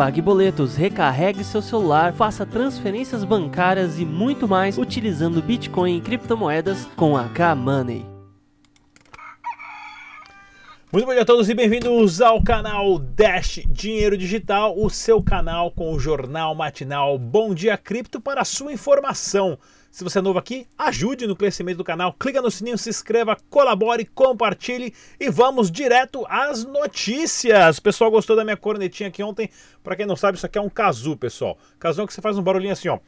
Pague boletos, recarregue seu celular, faça transferências bancárias e muito mais utilizando Bitcoin e criptomoedas com a K-Money. Muito bom dia a todos e bem-vindos ao canal Dash Dinheiro Digital, o seu canal com o jornal matinal Bom Dia Cripto para sua informação. Se você é novo aqui, ajude no crescimento do canal, clica no sininho, se inscreva, colabore, compartilhe e vamos direto às notícias. O pessoal gostou da minha cornetinha aqui ontem? Para quem não sabe, isso aqui é um kazoo, pessoal. Kazoo é que você faz um barulhinho assim, ó.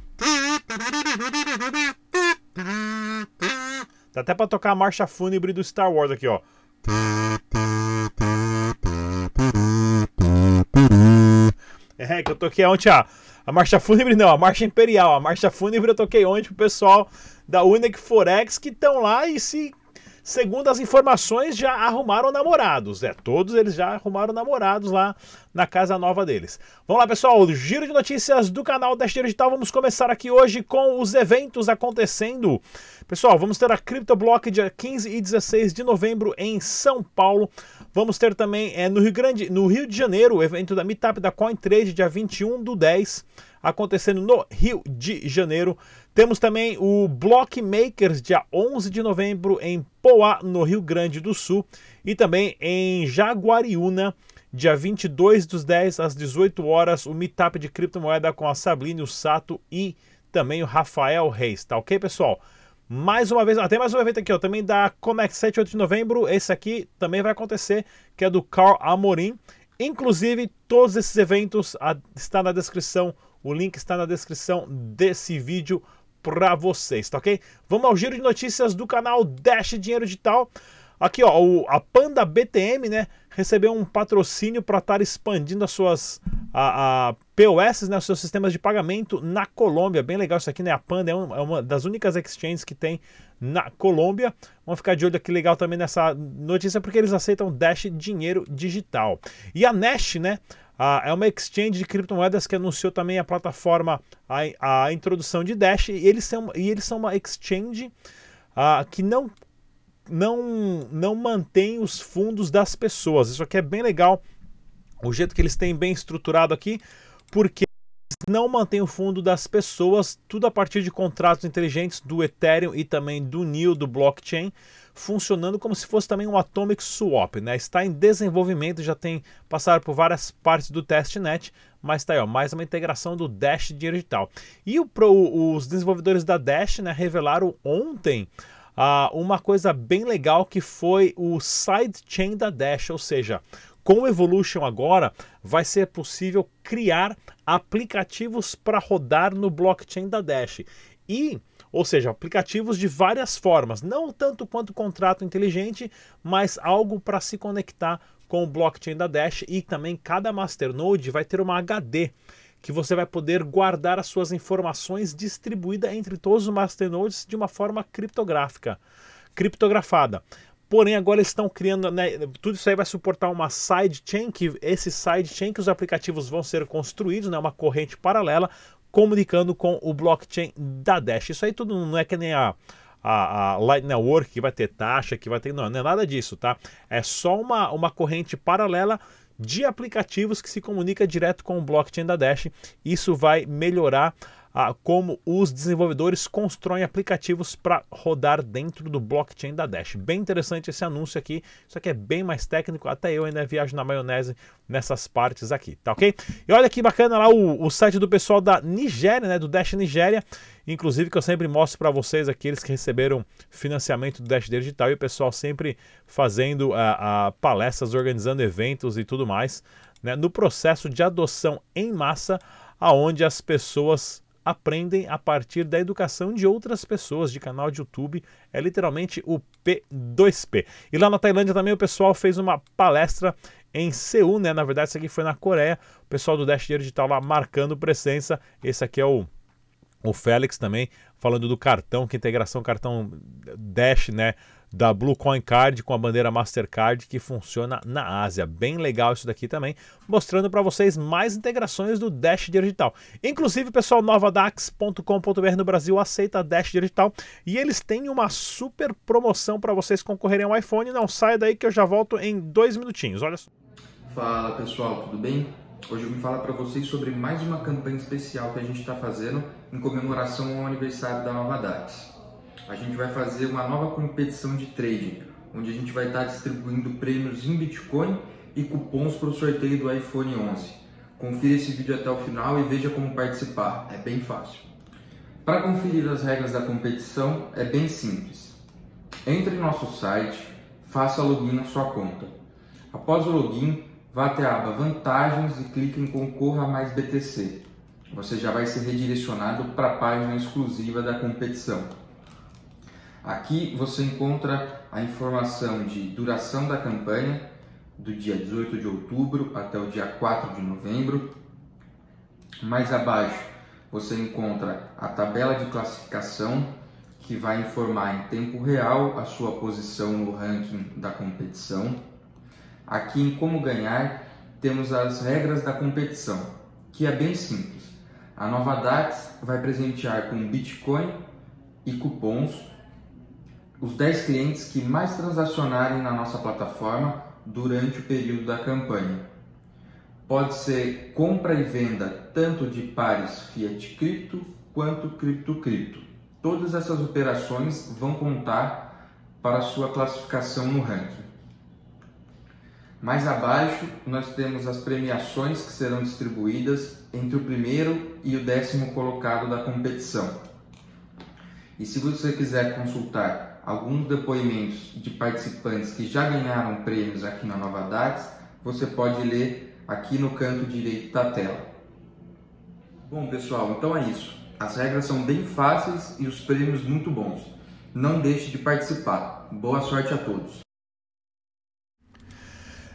Dá até para tocar a marcha fúnebre do Star Wars aqui, ó. É, que eu toquei ontem a, a marcha fúnebre, não, a marcha imperial. A marcha fúnebre eu toquei ontem pro pessoal da Unic Forex que estão lá e se segundo as informações, já arrumaram namorados. É, todos eles já arrumaram namorados lá na casa nova deles. Vamos lá, pessoal, giro de notícias do canal Dash Digital. Vamos começar aqui hoje com os eventos acontecendo. Pessoal, vamos ter a CryptoBlock dia 15 e 16 de novembro em São Paulo. Vamos ter também é, no Rio Grande, no Rio de Janeiro, o evento da Meetup da CoinTrade, dia 21 do 10 acontecendo no Rio de Janeiro. Temos também o Block Makers, dia 11 de novembro, em Poá, no Rio Grande do Sul. E também em Jaguariúna, dia 22 dos 10 às 18 horas, o Meetup de criptomoeda com a Sabline, o Sato e também o Rafael Reis. Tá ok, pessoal? Mais uma vez, até mais um evento aqui, ó, também da Comex 7 8 de novembro. Esse aqui também vai acontecer, que é do Carl Amorim. Inclusive, todos esses eventos a, está na descrição o link está na descrição desse vídeo para vocês, tá ok? Vamos ao giro de notícias do canal Dash Dinheiro Digital. Aqui, ó, o, a Panda BTM, né, recebeu um patrocínio para estar expandindo as suas a, a POS, né, os seus sistemas de pagamento na Colômbia. Bem legal isso aqui, né? A Panda é, um, é uma das únicas exchanges que tem na Colômbia. Vamos ficar de olho aqui legal também nessa notícia porque eles aceitam Dash Dinheiro Digital. E a Nash, né, ah, é uma exchange de criptomoedas que anunciou também a plataforma, a, a introdução de Dash, e eles são, e eles são uma exchange ah, que não, não, não mantém os fundos das pessoas. Isso aqui é bem legal, o jeito que eles têm bem estruturado aqui, porque não mantém o fundo das pessoas, tudo a partir de contratos inteligentes do Ethereum e também do NIO, do blockchain funcionando como se fosse também um Atomic Swap, né? Está em desenvolvimento, já tem passado por várias partes do testnet, mas está aí, ó, mais uma integração do Dash digital. E o, pro, os desenvolvedores da Dash né, revelaram ontem uh, uma coisa bem legal que foi o sidechain da Dash, ou seja, com o Evolution agora vai ser possível criar aplicativos para rodar no blockchain da Dash. E ou seja, aplicativos de várias formas, não tanto quanto contrato inteligente, mas algo para se conectar com o blockchain da Dash e também cada masternode vai ter uma HD que você vai poder guardar as suas informações distribuída entre todos os masternodes de uma forma criptográfica, criptografada. Porém, agora estão criando, né, tudo isso aí vai suportar uma sidechain, que esse sidechain que os aplicativos vão ser construídos, né, uma corrente paralela, comunicando com o blockchain da Dash. Isso aí tudo não é que nem a, a, a Light Network que vai ter taxa, que vai ter. Não, não é nada disso, tá? É só uma, uma corrente paralela de aplicativos que se comunica direto com o blockchain da Dash. Isso vai melhorar ah, como os desenvolvedores constroem aplicativos para rodar dentro do blockchain da Dash. Bem interessante esse anúncio aqui, isso aqui é bem mais técnico, até eu ainda viajo na maionese nessas partes aqui, tá ok? E olha que bacana lá o, o site do pessoal da Nigéria, né, do Dash Nigéria, inclusive que eu sempre mostro para vocês aqueles que receberam financiamento do Dash Digital e o pessoal sempre fazendo uh, uh, palestras, organizando eventos e tudo mais, né, no processo de adoção em massa, aonde as pessoas aprendem a partir da educação de outras pessoas de canal de YouTube. É literalmente o P2P. E lá na Tailândia também o pessoal fez uma palestra em Seul, né? Na verdade, isso aqui foi na Coreia. O pessoal do Dash Digital lá marcando presença. Esse aqui é o o Félix também falando do cartão, que integração cartão Dash, né? da Blue Coin Card com a bandeira Mastercard que funciona na Ásia. Bem legal isso daqui também, mostrando para vocês mais integrações do Dash Digital. Inclusive, pessoal, novadax.com.br no Brasil aceita Dash Digital e eles têm uma super promoção para vocês concorrerem ao iPhone. Não saia daí que eu já volto em dois minutinhos. Olha só. Fala pessoal, tudo bem? Hoje eu vim falar para vocês sobre mais uma campanha especial que a gente está fazendo em comemoração ao aniversário da Nova Dax a gente vai fazer uma nova competição de trading, onde a gente vai estar distribuindo prêmios em Bitcoin e cupons para o sorteio do iPhone 11. Confira esse vídeo até o final e veja como participar, é bem fácil. Para conferir as regras da competição é bem simples. Entre em nosso site, faça login na sua conta. Após o login, vá até a aba Vantagens e clique em Concorra mais BTC. Você já vai ser redirecionado para a página exclusiva da competição. Aqui você encontra a informação de duração da campanha, do dia 18 de outubro até o dia 4 de novembro. Mais abaixo você encontra a tabela de classificação, que vai informar em tempo real a sua posição no ranking da competição. Aqui em Como Ganhar temos as regras da competição, que é bem simples. A Nova DAX vai presentear com Bitcoin e cupons os 10 clientes que mais transacionarem na nossa plataforma durante o período da campanha. Pode ser compra e venda tanto de pares Fiat Cripto quanto Cripto Cripto. Todas essas operações vão contar para sua classificação no ranking. Mais abaixo, nós temos as premiações que serão distribuídas entre o primeiro e o décimo colocado da competição. E se você quiser consultar alguns depoimentos de participantes que já ganharam prêmios aqui na Nova Dax, você pode ler aqui no canto direito da tela. Bom, pessoal, então é isso. As regras são bem fáceis e os prêmios muito bons. Não deixe de participar. Boa sorte a todos.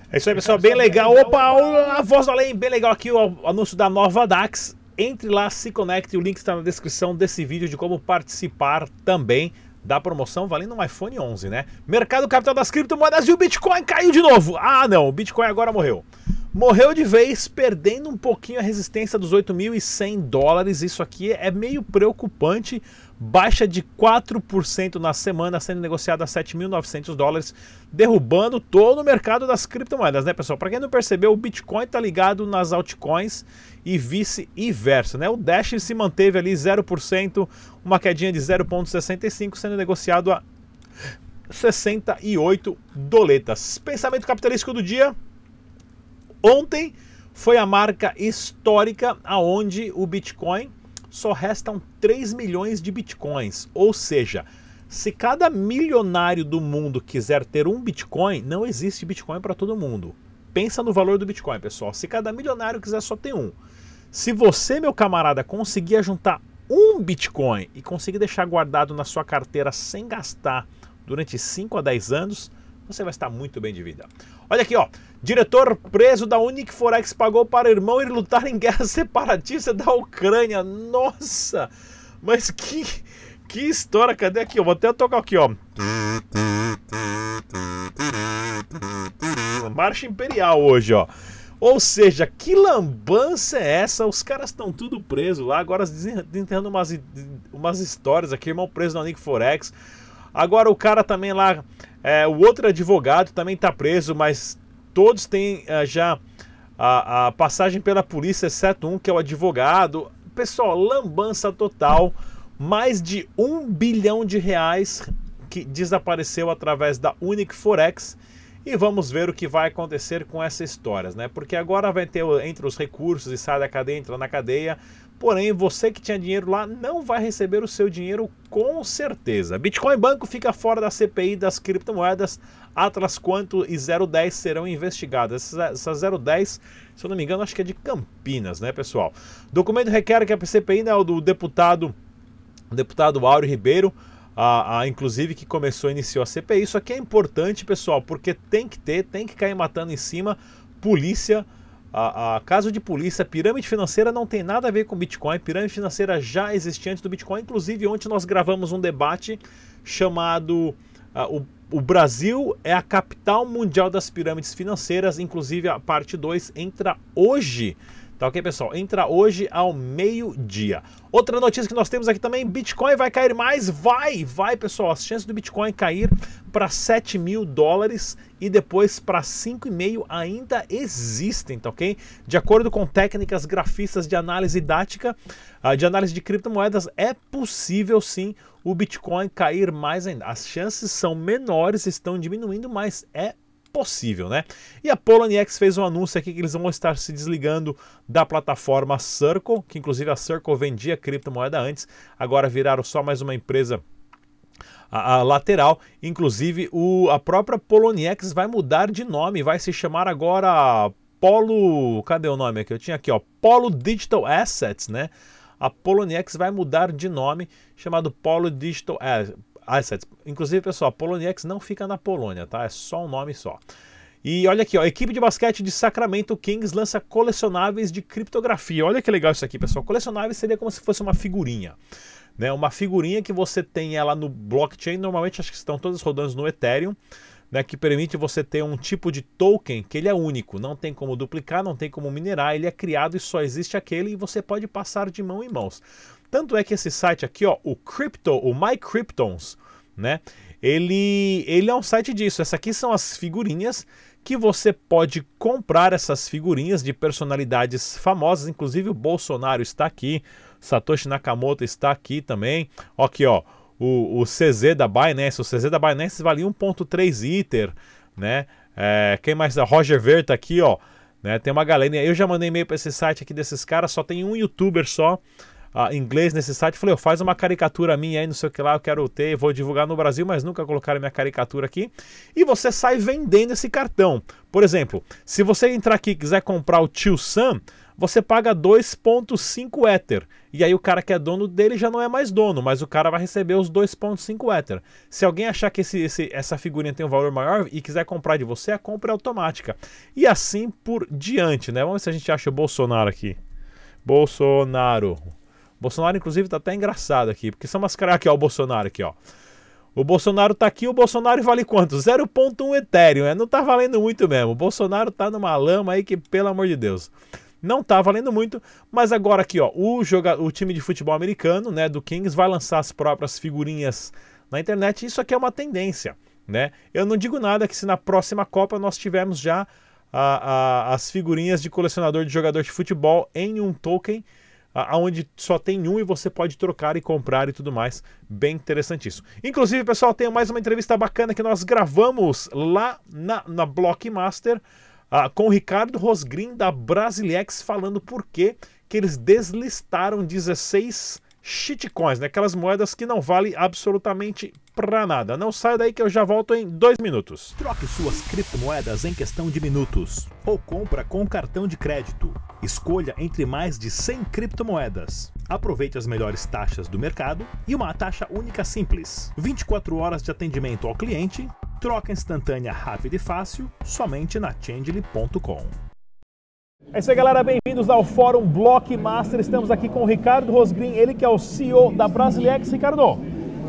É isso aí, pessoal. Bem legal. Opa, a voz do além, bem legal aqui o anúncio da Nova Dax. Entre lá, se conecte. O link está na descrição desse vídeo de como participar também da promoção valendo um iPhone 11, né? Mercado capital das criptomoedas e o Bitcoin caiu de novo. Ah, não, o Bitcoin agora morreu. Morreu de vez, perdendo um pouquinho a resistência dos 8.100 dólares. Isso aqui é meio preocupante. Baixa de 4% na semana, sendo negociada a 7.900 dólares, derrubando todo o mercado das criptomoedas, né, pessoal? Para quem não percebeu, o Bitcoin está ligado nas altcoins e vice-versa, né? O Dash se manteve ali 0%, uma quedinha de 0,65, sendo negociado a 68 doletas. Pensamento capitalístico do dia. Ontem foi a marca histórica aonde o Bitcoin só restam 3 milhões de Bitcoins. Ou seja, se cada milionário do mundo quiser ter um Bitcoin, não existe Bitcoin para todo mundo. Pensa no valor do Bitcoin, pessoal. Se cada milionário quiser só ter um. Se você, meu camarada, conseguir juntar um Bitcoin e conseguir deixar guardado na sua carteira sem gastar durante 5 a 10 anos, você vai estar muito bem de vida. Olha aqui, ó. Diretor preso da Unic Forex pagou para irmão ir lutar em guerra separatista da Ucrânia. Nossa! Mas que que história, cadê aqui? Eu vou até tocar aqui, ó. Marcha Imperial hoje, ó. Ou seja, que lambança é essa? Os caras estão tudo presos lá, agora desenterrando umas, umas histórias aqui, irmão preso na Unic Forex. Agora o cara também lá é, o outro advogado também está preso, mas todos têm é, já a, a, passagem pela polícia, exceto um que é o advogado. Pessoal, lambança total. Mais de um bilhão de reais que desapareceu através da Unic Forex. E vamos ver o que vai acontecer com essas histórias, né? Porque agora vai ter entre os recursos e sai da cadeia, entra na cadeia. Porém, você que tinha dinheiro lá não vai receber o seu dinheiro com certeza. Bitcoin Banco fica fora da CPI das criptomoedas. Atlas Quanto e 010 serão investigadas. Essa 010, se eu não me engano, acho que é de Campinas, né, pessoal? Documento requer que a CPI, né, do deputado, o deputado Áureo Ribeiro, a, a, inclusive que começou, iniciou a CPI. Isso aqui é importante, pessoal, porque tem que ter, tem que cair matando em cima polícia a, a, caso de polícia, pirâmide financeira não tem nada a ver com Bitcoin. Pirâmide financeira já existia antes do Bitcoin. Inclusive, ontem nós gravamos um debate chamado uh, o, o Brasil é a capital mundial das pirâmides financeiras. Inclusive, a parte 2 entra hoje Tá ok, pessoal? Entra hoje ao meio-dia. Outra notícia que nós temos aqui também: Bitcoin vai cair mais? Vai, vai, pessoal. As chances do Bitcoin cair para 7 mil dólares e depois para 5,5 ainda existem, tá ok? De acordo com técnicas grafistas de análise didática, ah, de análise de criptomoedas, é possível sim o Bitcoin cair mais ainda. As chances são menores, estão diminuindo, mas é possível, né? E a Poloniex fez um anúncio aqui que eles vão estar se desligando da plataforma Circle, que inclusive a Circle vendia criptomoeda antes, agora viraram só mais uma empresa a, a, lateral. Inclusive, o, a própria Poloniex vai mudar de nome, vai se chamar agora Polo. Cadê o nome aqui? Eu tinha aqui, ó. Polo Digital Assets, né? A Poloniex vai mudar de nome, chamado Polo Digital Assets. Inclusive, pessoal, Poloniex não fica na Polônia, tá? É só um nome só. E olha aqui, ó, equipe de basquete de Sacramento Kings lança colecionáveis de criptografia. Olha que legal isso aqui, pessoal. Colecionáveis seria como se fosse uma figurinha. Né? Uma figurinha que você tem ela no blockchain, normalmente acho que estão todas rodando no Ethereum, né? que permite você ter um tipo de token que ele é único, não tem como duplicar, não tem como minerar, ele é criado e só existe aquele e você pode passar de mão em mãos. Tanto é que esse site aqui, ó, o Crypto, o MyCryptons, né? Ele, ele é um site disso. Essas aqui são as figurinhas que você pode comprar essas figurinhas de personalidades famosas. Inclusive o Bolsonaro está aqui, Satoshi Nakamoto está aqui também. Aqui, ó, o, o CZ da Binance. O CZ da Binance vale 1.3 Ether, né? É, quem mais? Roger Ver tá aqui, ó. Né? Tem uma galera. Eu já mandei e-mail para esse site aqui desses caras. Só tem um youtuber só uh, inglês nesse site. Falei, oh, faz uma caricatura minha aí, não sei o que lá, eu quero ter, vou divulgar no Brasil, mas nunca colocaram minha caricatura aqui. E você sai vendendo esse cartão. Por exemplo, se você entrar aqui e quiser comprar o Tio Sam, você paga 2.5 Ether. E aí o cara que é dono dele já não é mais dono, mas o cara vai receber os 2.5 Ether. Se alguém achar que esse, esse, essa figurinha tem um valor maior e quiser comprar de você, a compra é automática. E assim por diante, né? Vamos ver se a gente acha o Bolsonaro aqui. Bolsonaro. Bolsonaro, inclusive, tá até engraçado aqui, porque são umas caras aqui, ó, o Bolsonaro aqui, ó. O Bolsonaro tá aqui, o Bolsonaro vale quanto? 0.1 Ethereum, é, não tá valendo muito mesmo. O Bolsonaro tá numa lama aí que, pelo amor de Deus, não tá valendo muito, mas agora aqui, ó, o, joga, o time de futebol americano, né, do Kings vai lançar as próprias figurinhas na internet. Isso aqui é uma tendência, né? Eu não digo nada que se na próxima Copa nós tivermos já a, a, as figurinhas de colecionador de jogador de futebol em um token aonde só tem um e você pode trocar e comprar e tudo mais. Bem interessante isso. Inclusive, pessoal, tem mais uma entrevista bacana que nós gravamos lá na, na Blockmaster uh, com o Ricardo Rosgrim da Brasilex falando por que eles deslistaram 16 shitcoins, né? aquelas moedas que não valem absolutamente pra nada. Não sai daí que eu já volto em dois minutos. Troque suas criptomoedas em questão de minutos. Ou compra com cartão de crédito. Escolha entre mais de 100 criptomoedas. Aproveite as melhores taxas do mercado e uma taxa única simples. 24 horas de atendimento ao cliente, troca instantânea rápida e fácil, somente na Changely.com. É isso aí, galera. Bem-vindos ao Fórum Blockmaster. Estamos aqui com o Ricardo Rosgrim, ele que é o CEO da Brasilex. Ricardo,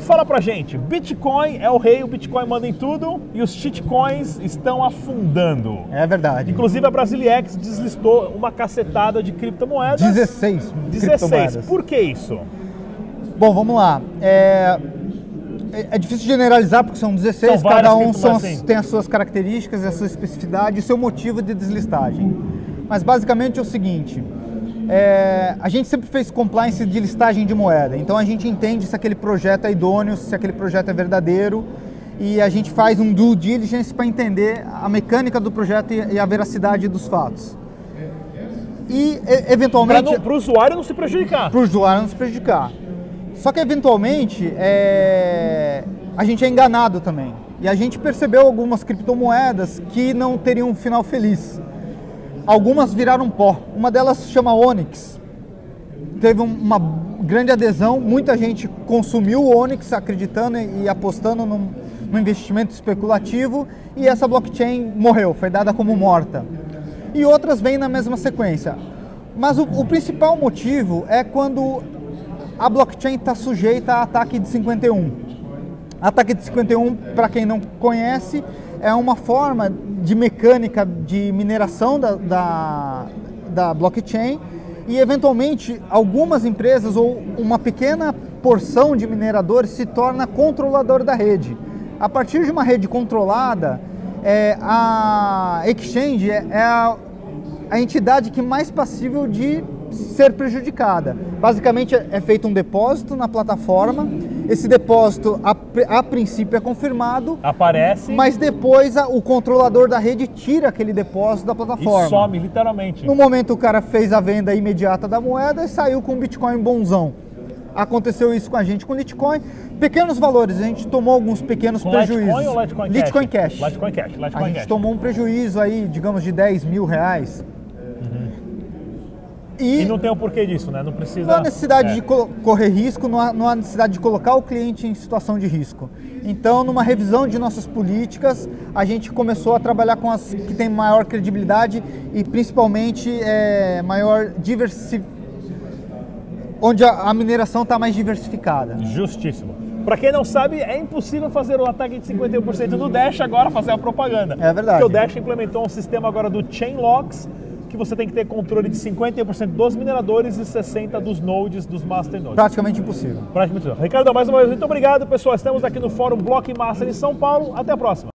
fala pra gente. Bitcoin é o rei, o Bitcoin manda em tudo e os shitcoins estão afundando. É verdade. Inclusive a Brasilex deslistou uma cacetada de criptomoedas. 16. 16. Por que isso? Bom, vamos lá. É... É, é difícil generalizar porque são 16, são cada um são, tem as suas características, a sua especificidade e o seu motivo de deslistagem. Mas basicamente é o seguinte: é, a gente sempre fez compliance de listagem de moeda, então a gente entende se aquele projeto é idôneo, se aquele projeto é verdadeiro e a gente faz um due diligence para entender a mecânica do projeto e a veracidade dos fatos. E eventualmente. Para o usuário não se prejudicar. Para o usuário não se prejudicar. Só que eventualmente é, a gente é enganado também. E a gente percebeu algumas criptomoedas que não teriam um final feliz algumas viraram pó. Uma delas chama Onyx. Teve uma grande adesão, muita gente consumiu o Onyx acreditando e apostando num, num investimento especulativo e essa blockchain morreu, foi dada como morta. e outras vêm na mesma sequência. Mas o, o principal motivo é quando a blockchain está sujeita a ataque de 51. Ataque de 51, para quem não conhece, é uma forma de mecânica de mineração da, da, da blockchain e, eventualmente, algumas empresas ou uma pequena porção de mineradores se torna controlador da rede. A partir de uma rede controlada, é, a exchange é, é a, a entidade que mais passível de ser prejudicada. Basicamente é feito um depósito na plataforma, esse depósito a, a princípio é confirmado, aparece, mas depois a, o controlador da rede tira aquele depósito da plataforma. E some, literalmente. No momento o cara fez a venda imediata da moeda e saiu com um Bitcoin bonzão. Aconteceu isso com a gente com Litecoin. Pequenos valores, a gente tomou alguns pequenos com prejuízos. Litecoin ou Litecoin Cash? Litecoin Cash. Litecoin Cash. Litecoin a gente Cash. tomou um prejuízo aí, digamos, de 10 mil reais. E, e, não tem o porquê disso, né? Não precisa. Não há necessidade é. de correr risco, não há, não há, necessidade de colocar o cliente em situação de risco. Então, numa revisão de nossas políticas, a gente começou a trabalhar com as que têm maior credibilidade e principalmente é, maior diversificação. onde a, a mineração está mais diversificada. Justíssimo. Para quem não sabe, é impossível fazer o ataque de 51% do Dash agora, fazer a propaganda. É verdade. Porque o Dash implementou um sistema agora do Chain Locks que você tem que ter controle de 51% dos mineradores e 60% dos nodes, dos master nodes. Praticamente impossível. Praticamente impossível. Ricardo, mais uma vez, muito obrigado, pessoal. Estamos aqui no Fórum Blockmaster em São Paulo. Até a próxima.